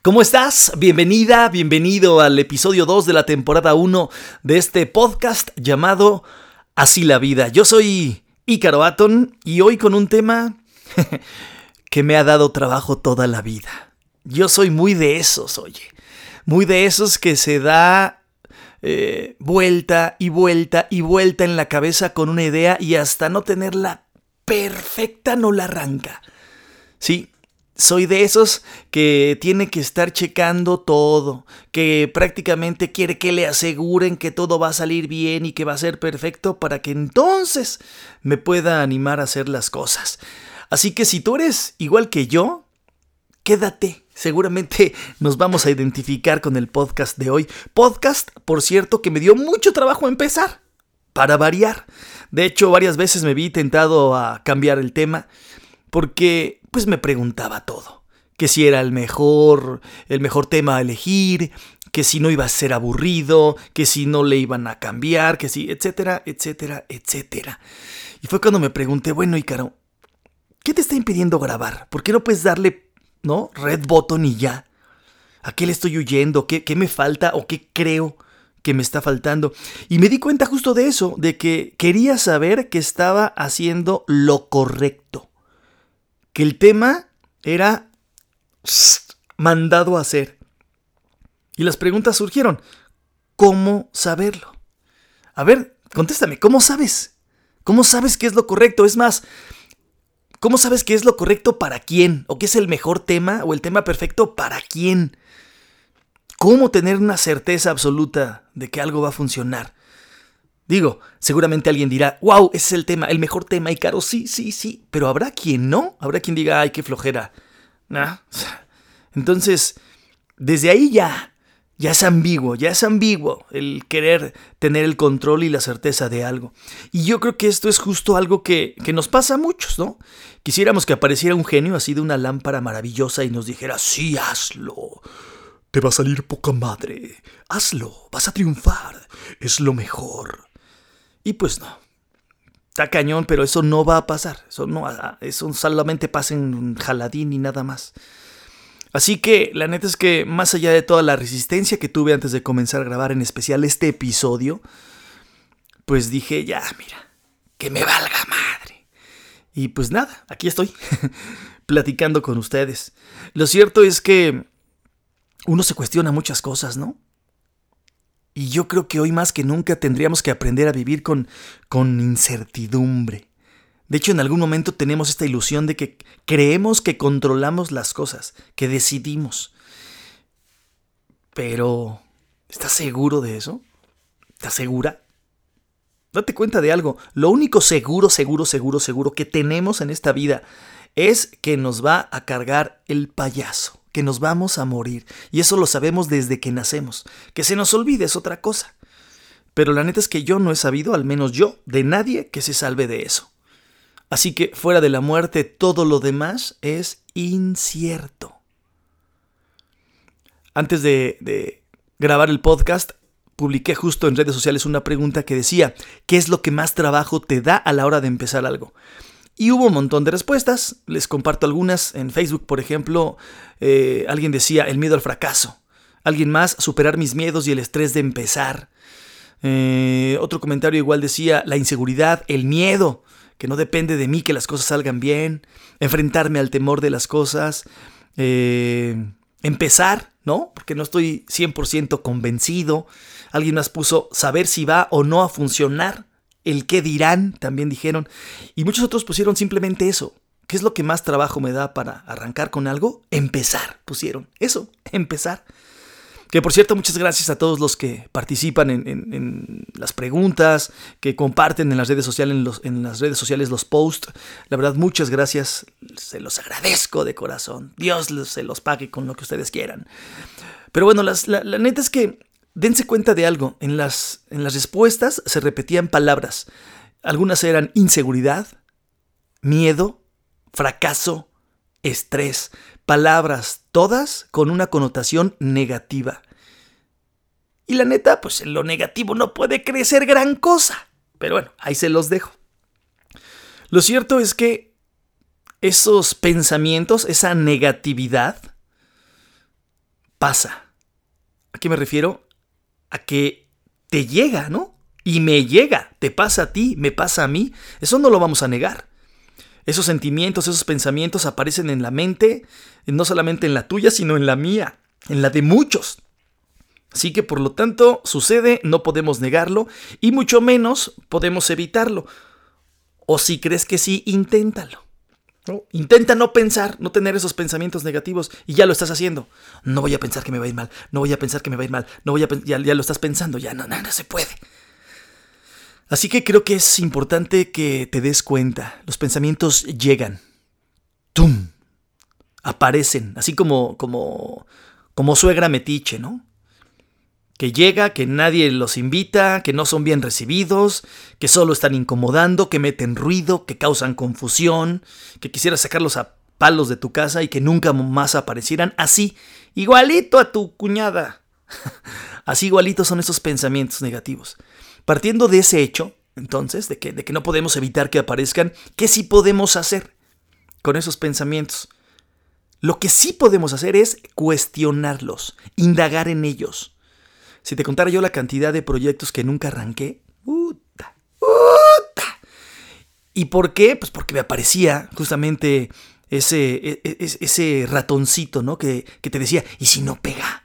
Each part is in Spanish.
¿Cómo estás? Bienvenida, bienvenido al episodio 2 de la temporada 1 de este podcast llamado Así la vida. Yo soy Ícaro Aton y hoy con un tema que me ha dado trabajo toda la vida. Yo soy muy de esos, oye. Muy de esos que se da eh, vuelta y vuelta y vuelta en la cabeza con una idea y hasta no tenerla perfecta no la arranca. Sí, soy de esos que tiene que estar checando todo, que prácticamente quiere que le aseguren que todo va a salir bien y que va a ser perfecto para que entonces me pueda animar a hacer las cosas. Así que si tú eres igual que yo, quédate. Seguramente nos vamos a identificar con el podcast de hoy. Podcast, por cierto, que me dio mucho trabajo empezar, para variar. De hecho, varias veces me vi tentado a cambiar el tema porque pues me preguntaba todo, que si era el mejor, el mejor tema a elegir, que si no iba a ser aburrido, que si no le iban a cambiar, que si, etcétera, etcétera, etcétera. Y fue cuando me pregunté, bueno, Ícaro, ¿qué te está impidiendo grabar? ¿Por qué no puedes darle, no, red button y ya? ¿A qué le estoy huyendo? ¿Qué, qué me falta o qué creo? que me está faltando. Y me di cuenta justo de eso, de que quería saber que estaba haciendo lo correcto que el tema era mandado a hacer. Y las preguntas surgieron. ¿Cómo saberlo? A ver, contéstame, ¿cómo sabes? ¿Cómo sabes qué es lo correcto? Es más, ¿cómo sabes qué es lo correcto para quién? ¿O qué es el mejor tema o el tema perfecto para quién? ¿Cómo tener una certeza absoluta de que algo va a funcionar? Digo, seguramente alguien dirá, wow, ese es el tema, el mejor tema, y caro, sí, sí, sí, pero habrá quien no, habrá quien diga, ay, qué flojera. Entonces, desde ahí ya, ya es ambiguo, ya es ambiguo el querer tener el control y la certeza de algo. Y yo creo que esto es justo algo que, que nos pasa a muchos, ¿no? Quisiéramos que apareciera un genio así de una lámpara maravillosa y nos dijera, sí, hazlo. Te va a salir poca madre. Hazlo, vas a triunfar. Es lo mejor. Y pues no. Está cañón, pero eso no va a pasar. Eso, no, eso solamente pasa en jaladín y nada más. Así que la neta es que más allá de toda la resistencia que tuve antes de comenzar a grabar en especial este episodio, pues dije, ya, mira, que me valga madre. Y pues nada, aquí estoy, platicando con ustedes. Lo cierto es que uno se cuestiona muchas cosas, ¿no? Y yo creo que hoy más que nunca tendríamos que aprender a vivir con, con incertidumbre. De hecho, en algún momento tenemos esta ilusión de que creemos que controlamos las cosas, que decidimos. Pero, ¿estás seguro de eso? ¿Estás segura? Date cuenta de algo. Lo único seguro, seguro, seguro, seguro que tenemos en esta vida es que nos va a cargar el payaso que nos vamos a morir. Y eso lo sabemos desde que nacemos. Que se nos olvide es otra cosa. Pero la neta es que yo no he sabido, al menos yo, de nadie que se salve de eso. Así que fuera de la muerte, todo lo demás es incierto. Antes de, de grabar el podcast, publiqué justo en redes sociales una pregunta que decía, ¿qué es lo que más trabajo te da a la hora de empezar algo? Y hubo un montón de respuestas, les comparto algunas. En Facebook, por ejemplo, eh, alguien decía el miedo al fracaso. Alguien más, superar mis miedos y el estrés de empezar. Eh, otro comentario igual decía la inseguridad, el miedo, que no depende de mí que las cosas salgan bien. Enfrentarme al temor de las cosas. Eh, empezar, ¿no? Porque no estoy 100% convencido. Alguien más puso saber si va o no a funcionar el qué dirán, también dijeron. Y muchos otros pusieron simplemente eso. ¿Qué es lo que más trabajo me da para arrancar con algo? Empezar, pusieron. Eso, empezar. Que por cierto, muchas gracias a todos los que participan en, las preguntas, que comparten en las redes sociales, en, los, en, las redes sociales los posts. La verdad, muchas gracias. Se los agradezco de corazón. Dios se los pague con lo que ustedes quieran. Pero bueno, la, la neta es que dense cuenta de algo, en las, en las respuestas se repetían palabras. Algunas eran inseguridad, miedo, fracaso, estrés, palabras, todas con una connotación negativa. Y la neta, pues en lo negativo no puede crecer gran cosa. Pero bueno, ahí se los dejo. Lo cierto es que esos pensamientos, esa negatividad, pasa. ¿A qué me refiero? A que te llega, ¿no? Y me llega, te pasa a ti, me pasa a mí. Eso no lo vamos a negar. Esos sentimientos, esos pensamientos aparecen en la mente, no solamente en la tuya, sino en la mía, en la de muchos. Así que por lo tanto sucede, no podemos negarlo y mucho menos podemos evitarlo. O si crees que sí, inténtalo. Intenta no pensar, no tener esos pensamientos negativos y ya lo estás haciendo. No voy a pensar que me va a ir mal, no voy a pensar que me va a ir mal, no voy a ya, ya lo estás pensando, ya no, no, se puede. Así que creo que es importante que te des cuenta. Los pensamientos llegan. ¡Tum! Aparecen, así como, como, como suegra metiche, ¿no? Que llega, que nadie los invita, que no son bien recibidos, que solo están incomodando, que meten ruido, que causan confusión, que quisieras sacarlos a palos de tu casa y que nunca más aparecieran así, igualito a tu cuñada. así igualitos son esos pensamientos negativos. Partiendo de ese hecho, entonces, de que, de que no podemos evitar que aparezcan, ¿qué sí podemos hacer con esos pensamientos? Lo que sí podemos hacer es cuestionarlos, indagar en ellos. Si te contara yo la cantidad de proyectos que nunca arranqué, puta, puta. ¿Y por qué? Pues porque me aparecía justamente ese, e, e, ese ratoncito, ¿no? Que, que te decía, ¿y si no pega?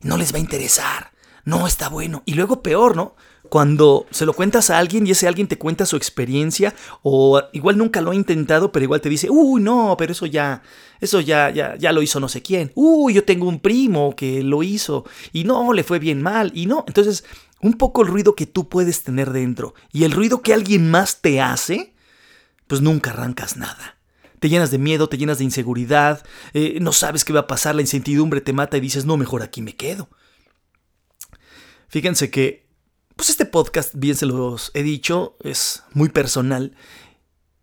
No les va a interesar, no está bueno. Y luego peor, ¿no? cuando se lo cuentas a alguien y ese alguien te cuenta su experiencia o igual nunca lo ha intentado, pero igual te dice, uy, no, pero eso ya, eso ya, ya, ya lo hizo no sé quién. Uy, yo tengo un primo que lo hizo y no, le fue bien mal y no. Entonces, un poco el ruido que tú puedes tener dentro y el ruido que alguien más te hace, pues nunca arrancas nada. Te llenas de miedo, te llenas de inseguridad, eh, no sabes qué va a pasar, la incertidumbre te mata y dices, no, mejor aquí me quedo. Fíjense que pues este podcast, bien se los he dicho, es muy personal.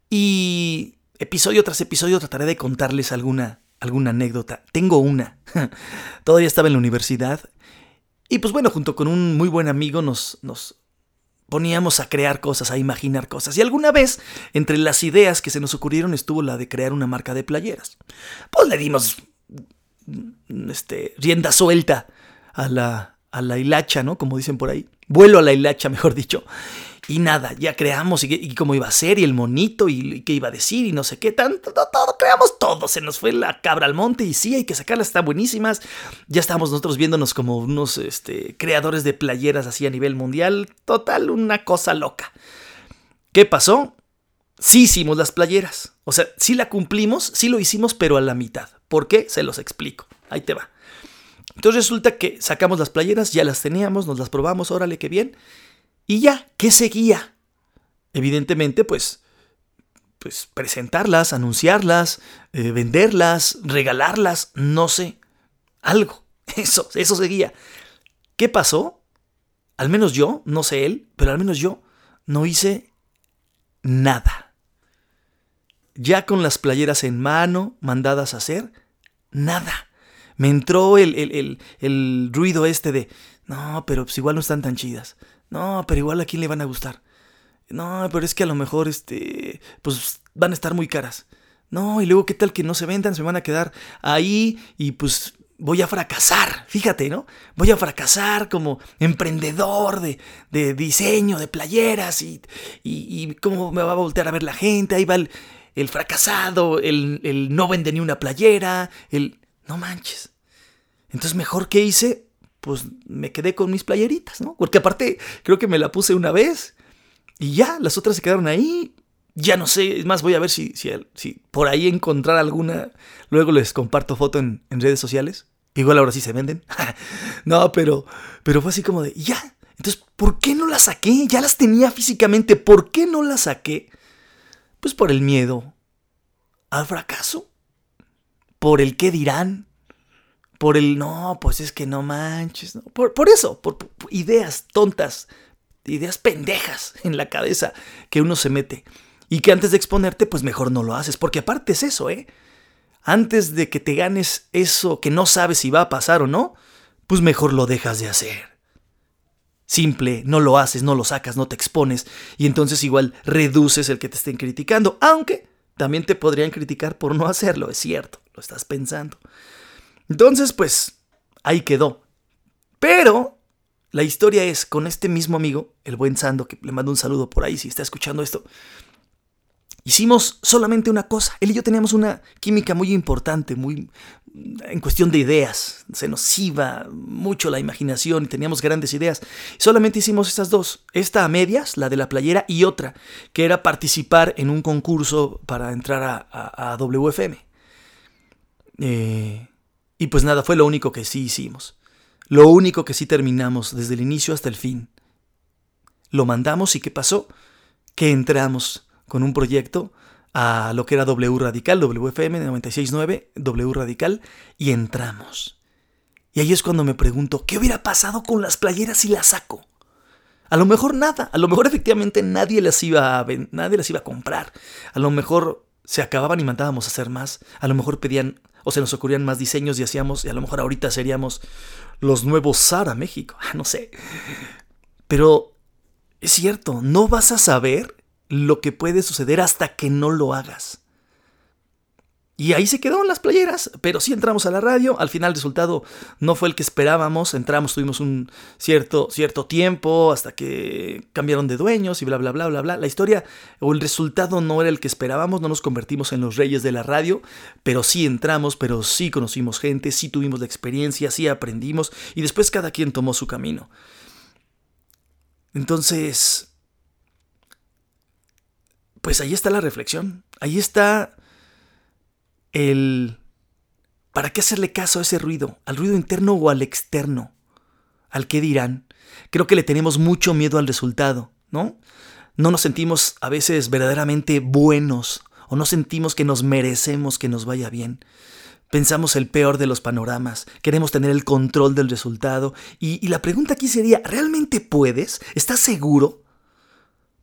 Y episodio tras episodio trataré de contarles alguna, alguna anécdota. Tengo una. Todavía estaba en la universidad. Y pues bueno, junto con un muy buen amigo nos, nos poníamos a crear cosas, a imaginar cosas. Y alguna vez, entre las ideas que se nos ocurrieron, estuvo la de crear una marca de playeras. Pues le dimos este, rienda suelta a la, a la hilacha, ¿no? Como dicen por ahí vuelo a la hilacha, mejor dicho. Y nada, ya creamos y, cómo iba a ser y el monito y, qué iba a decir y no sé qué, tanto, todo, creamos todo. Se nos fue la cabra al monte y sí, hay que sacarlas, están buenísimas. Ya estábamos nosotros viéndonos como unos este, creadores de playeras así a nivel mundial. Total, una cosa loca. ¿Qué pasó? Sí hicimos las playeras. O sea, sí la cumplimos, sí lo hicimos, pero a la mitad. ¿Por qué? Se los explico. Ahí te va. Entonces resulta que sacamos las playeras, ya las teníamos, nos las probamos, órale, qué bien. Y ya, ¿qué seguía? Evidentemente, pues, pues presentarlas, anunciarlas, eh, venderlas, regalarlas, no sé, algo. Eso, eso seguía. ¿Qué pasó? Al menos yo, no sé él, pero al menos yo no hice nada. Ya con las playeras en mano, mandadas a hacer, nada me entró el, ruido este de, no, pero pues igual no están tan chidas. No, pero igual a quién le van a gustar. No, pero es que a lo mejor, este, pues van a estar muy caras. No, y luego qué tal que no se vendan, se van a quedar ahí y pues voy a fracasar, fíjate, ¿no? Voy a fracasar como emprendedor de, de diseño, de playeras y, y, cómo me va a voltear a ver la gente, ahí va el, el fracasado, el, el no vende ni una playera, el... No manches. Entonces, mejor que hice, pues me quedé con mis playeritas, ¿no? Porque aparte, creo que me la puse una vez y ya, las otras se quedaron ahí. Ya no sé, es más, voy a ver si, si, si por ahí encontrar alguna. Luego les comparto foto en, redes sociales. Igual ahora sí se venden. no, pero, pero fue así como de, ya. Entonces, ¿por qué no las saqué? Ya las tenía físicamente. ¿Por qué no las saqué? Pues por el miedo al fracaso por el qué dirán, por el no, pues es que no manches, Por, eso, por, ideas tontas, ideas pendejas en la cabeza que uno se mete. Y que antes de exponerte, pues mejor no lo haces, porque aparte es eso, ¿eh? Antes de que te ganes eso que no sabes si va a pasar o no, pues mejor lo dejas de hacer. Simple, no lo haces, no lo sacas, no te expones, y entonces igual reduces el que te estén criticando, aunque también te podrían criticar por no hacerlo, es cierto, lo estás pensando. Entonces, pues, ahí quedó. Pero la historia es con este mismo amigo, el buen Sando, que le mando un saludo por ahí si está escuchando esto. Hicimos solamente una cosa. Él y yo teníamos una química muy importante, muy en cuestión de ideas. Se nos iba mucho la imaginación y teníamos grandes ideas. Solamente hicimos estas dos. Esta a medias, la de la playera, y otra, que era participar en un concurso para entrar a, a, WFM. Eh, y pues nada, fue lo único que sí hicimos. Lo único que sí terminamos desde el inicio hasta el fin. Lo mandamos y ¿qué pasó? Que entramos con un proyecto a lo que era W Radical, WFM 969, W Radical, y entramos. Y ahí es cuando me pregunto, ¿qué hubiera pasado con las playeras si las saco? A lo mejor nada, a lo mejor efectivamente nadie las iba a, nadie las iba a comprar. A lo mejor se acababan y mandábamos a hacer más. A lo mejor pedían o se nos ocurrían más diseños y hacíamos, y a lo mejor ahorita seríamos los nuevos Sara México, no sé. Pero es cierto, no vas a saber lo que puede suceder hasta que no lo hagas. Y ahí se quedaron las playeras, pero sí entramos a la radio, al final el resultado no fue el que esperábamos, entramos, tuvimos un cierto, cierto tiempo hasta que cambiaron de dueños y bla, bla, bla, bla, bla. La historia o el resultado no era el que esperábamos, no nos convertimos en los reyes de la radio, pero sí entramos, pero sí conocimos gente, sí tuvimos la experiencia, sí aprendimos y después cada quien tomó su camino. Entonces, pues ahí está la reflexión, ahí está el... ¿Para qué hacerle caso a ese ruido? ¿Al ruido interno o al externo? ¿Al qué dirán? Creo que le tenemos mucho miedo al resultado, ¿no? No nos sentimos a veces verdaderamente buenos o no sentimos que nos merecemos que nos vaya bien. Pensamos el peor de los panoramas, queremos tener el control del resultado y, y la pregunta aquí sería, ¿realmente puedes? ¿Estás seguro?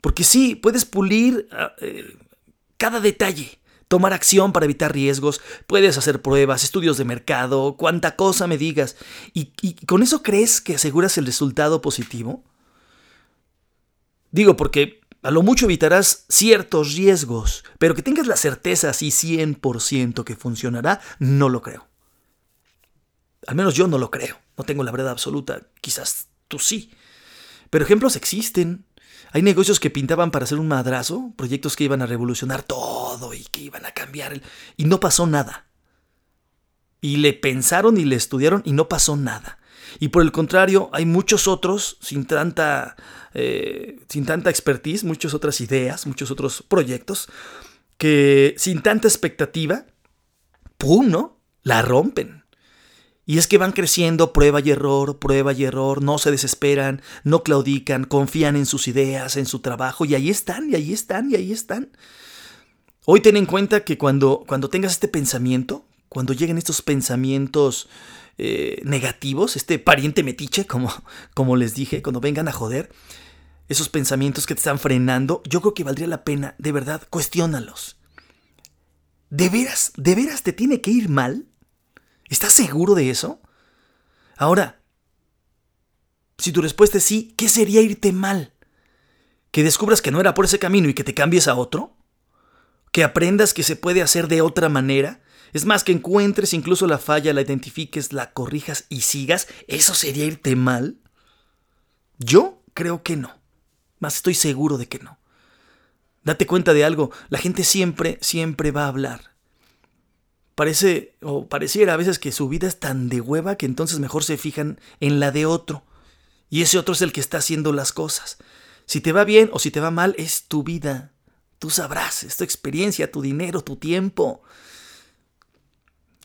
Porque sí, puedes pulir ah, eh, cada detalle, tomar acción para evitar riesgos, puedes hacer pruebas, estudios de mercado, cuánta cosa me digas. ¿Y, con eso crees que aseguras el resultado positivo? Digo, porque a lo mucho evitarás ciertos riesgos, pero que tengas la certeza así 100% que funcionará, no lo creo. Al menos yo no lo creo, no tengo la verdad absoluta, quizás tú sí. Pero ejemplos existen. Hay negocios que pintaban para hacer un madrazo, proyectos que iban a revolucionar todo y que iban a cambiar el... y no pasó nada. Y le pensaron y le estudiaron y no pasó nada. Y por el contrario, hay muchos otros sin tanta, eh, sin tanta expertise, muchas otras ideas, muchos otros proyectos que sin tanta expectativa, ¡pum! ¿no? La rompen. Y es que van creciendo prueba y error, prueba y error, no se desesperan, no claudican, confían en sus ideas, en su trabajo, y ahí están, y ahí están, y ahí están. Hoy ten en cuenta que cuando, cuando tengas este pensamiento, cuando lleguen estos pensamientos eh, negativos, este pariente metiche, como, como les dije, cuando vengan a joder, esos pensamientos que te están frenando, yo creo que valdría la pena, de verdad, cuestiónalos. ¿De veras, de veras te tiene que ir mal? ¿Estás seguro de eso? Ahora, si tu respuesta es sí, ¿qué sería irte mal? ¿Que descubras que no era por ese camino y que te cambies a otro? ¿Que aprendas que se puede hacer de otra manera? Es más, que encuentres incluso la falla, la identifiques, la corrijas y sigas. ¿Eso sería irte mal? Yo creo que no. Más estoy seguro de que no. Date cuenta de algo, la gente siempre, siempre va a hablar. Parece, o pareciera a veces que su vida es tan de hueva que entonces mejor se fijan en la de otro. Y ese otro es el que está haciendo las cosas. Si te va bien o si te va mal, es tu vida. Tú sabrás, es tu experiencia, tu dinero, tu tiempo.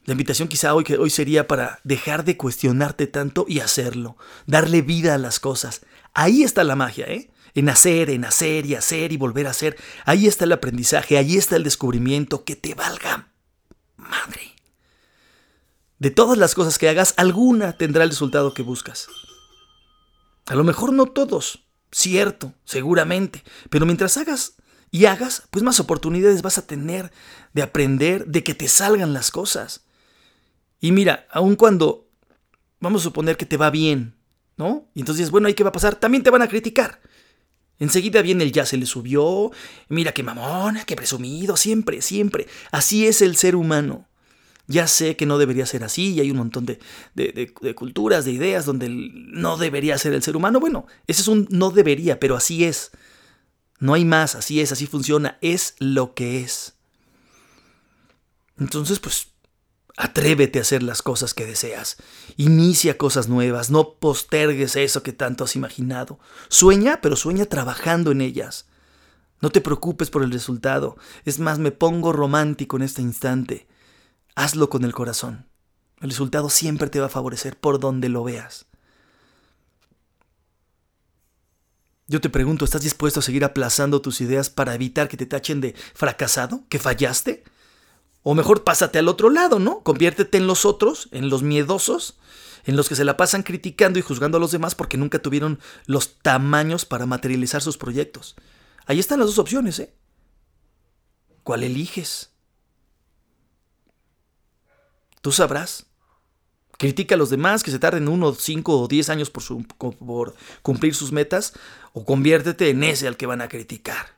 La invitación quizá hoy, que hoy sería para dejar de cuestionarte tanto y hacerlo, darle vida a las cosas. Ahí está la magia, ¿eh? En hacer, en hacer y hacer y volver a hacer. Ahí está el aprendizaje, ahí está el descubrimiento que te valga madre. De todas las cosas que hagas, alguna tendrá el resultado que buscas. A lo mejor no todos, cierto, seguramente, pero mientras hagas y hagas, pues más oportunidades vas a tener de aprender, de que te salgan las cosas. Y mira, aun cuando vamos a suponer que te va bien, ¿no? Y entonces, bueno, ¿y qué va a pasar? También te van a criticar. Enseguida viene el ya se le subió, mira qué mamona, qué presumido, siempre, siempre. Así es el ser humano. Ya sé que no debería ser así y hay un montón de, de, culturas, de ideas donde no debería ser el ser humano. Bueno, ese es un no debería, pero así es. No hay más, así es, así funciona, es lo que es. Entonces, pues, atrévete a hacer las cosas que deseas. Inicia cosas nuevas, no postergues eso que tanto has imaginado. Sueña, pero sueña trabajando en ellas. No te preocupes por el resultado. Es más, me pongo romántico en este instante. Hazlo con el corazón. El resultado siempre te va a favorecer por donde lo veas. Yo te pregunto, ¿estás dispuesto a seguir aplazando tus ideas para evitar que te tachen de fracasado? ¿Que fallaste? O mejor pásate al otro lado, ¿no? Conviértete en los otros, en los miedosos, en los que se la pasan criticando y juzgando a los demás porque nunca tuvieron los tamaños para materializar sus proyectos. Ahí están las dos opciones, ¿eh? ¿Cuál eliges? Tú sabrás. Critica a los demás que se tarden uno, cinco o diez años por, por cumplir sus metas o conviértete en ese al que van a criticar.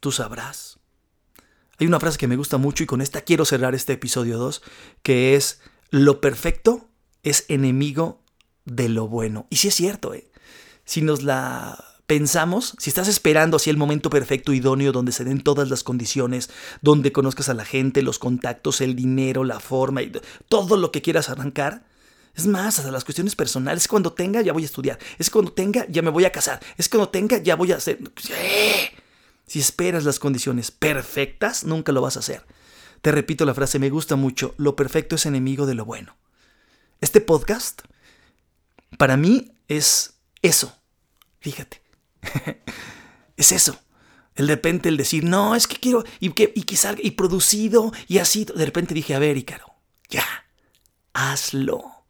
Tú sabrás. Hay una frase que me gusta mucho y con esta quiero cerrar este episodio 2, que es, lo perfecto es enemigo de lo bueno. Y sí es cierto, ¿eh? Si nos la pensamos, si estás esperando así el momento perfecto, idóneo, donde se den todas las condiciones, donde conozcas a la gente, los contactos, el dinero, la forma, y todo lo que quieras arrancar, es más, hasta las cuestiones personales, es cuando tenga ya voy a estudiar, es cuando tenga ya me voy a casar, es cuando tenga ya voy a hacer... Si esperas las condiciones perfectas, nunca lo vas a hacer. Te repito la frase, me gusta mucho, lo perfecto es enemigo de lo bueno. Este podcast, para mí, es eso. Fíjate, es eso. El de repente el decir, no, es que quiero, y que, y que salga, y producido, y así. De repente dije, a ver, Ícaro, ya, hazlo.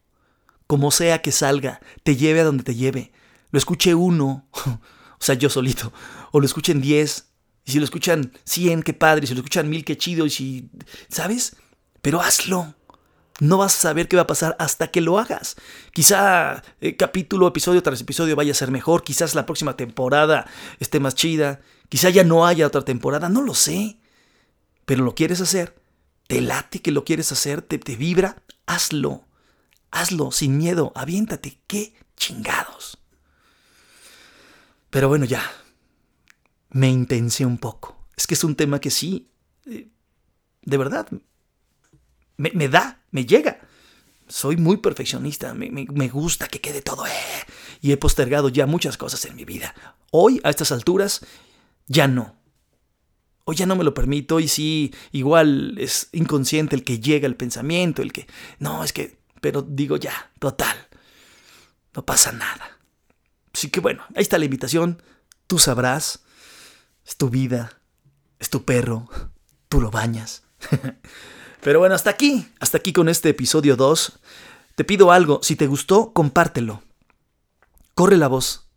Como sea que salga, te lleve a donde te lleve. Lo escuche uno, o sea, yo solito, o lo escuchen diez, y si lo escuchan cien, qué padre, y si lo escuchan mil, qué chido, y si, ¿sabes? Pero hazlo. No vas a saber qué va a pasar hasta que lo hagas. Quizá eh, capítulo, episodio tras episodio vaya a ser mejor. Quizás la próxima temporada esté más chida. Quizá ya no haya otra temporada. No lo sé. Pero lo quieres hacer. Te late que lo quieres hacer. Te, te vibra. Hazlo. Hazlo sin miedo. Aviéntate. Qué chingados. Pero bueno, ya. Me intencié un poco. Es que es un tema que sí. Eh, de verdad me, da, me llega. Soy muy perfeccionista, me, gusta que quede todo. Eh, y he postergado ya muchas cosas en mi vida. Hoy, a estas alturas, ya no. Hoy ya no me lo permito y sí, igual es inconsciente el que llega el pensamiento, el que... No, es que... Pero digo ya, total. No pasa nada. Así que bueno, ahí está la invitación. Tú sabrás. Es tu vida. Es tu perro. Tú lo bañas. Pero bueno, hasta aquí, hasta aquí con este episodio 2. Te pido algo, si te gustó, compártelo. Corre la voz,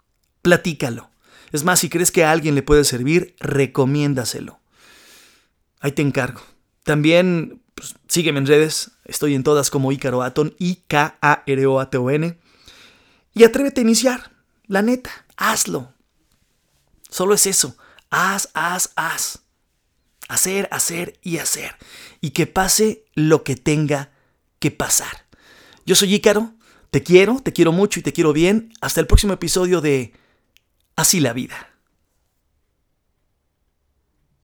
platícalo. Es más, si crees que a alguien le puede servir, recomiéndaselo. Ahí te encargo. También pues, sígueme en redes, estoy en todas como Ícaro Aton, I-K-A-R-O-A-T-O-N. Y atrévete a iniciar, la neta, hazlo. Solo es eso, haz, haz, haz. Hacer, hacer y hacer. Y que pase lo que tenga que pasar. Yo soy Ícaro, te quiero, te quiero mucho y te quiero bien. Hasta el próximo episodio de Así la vida.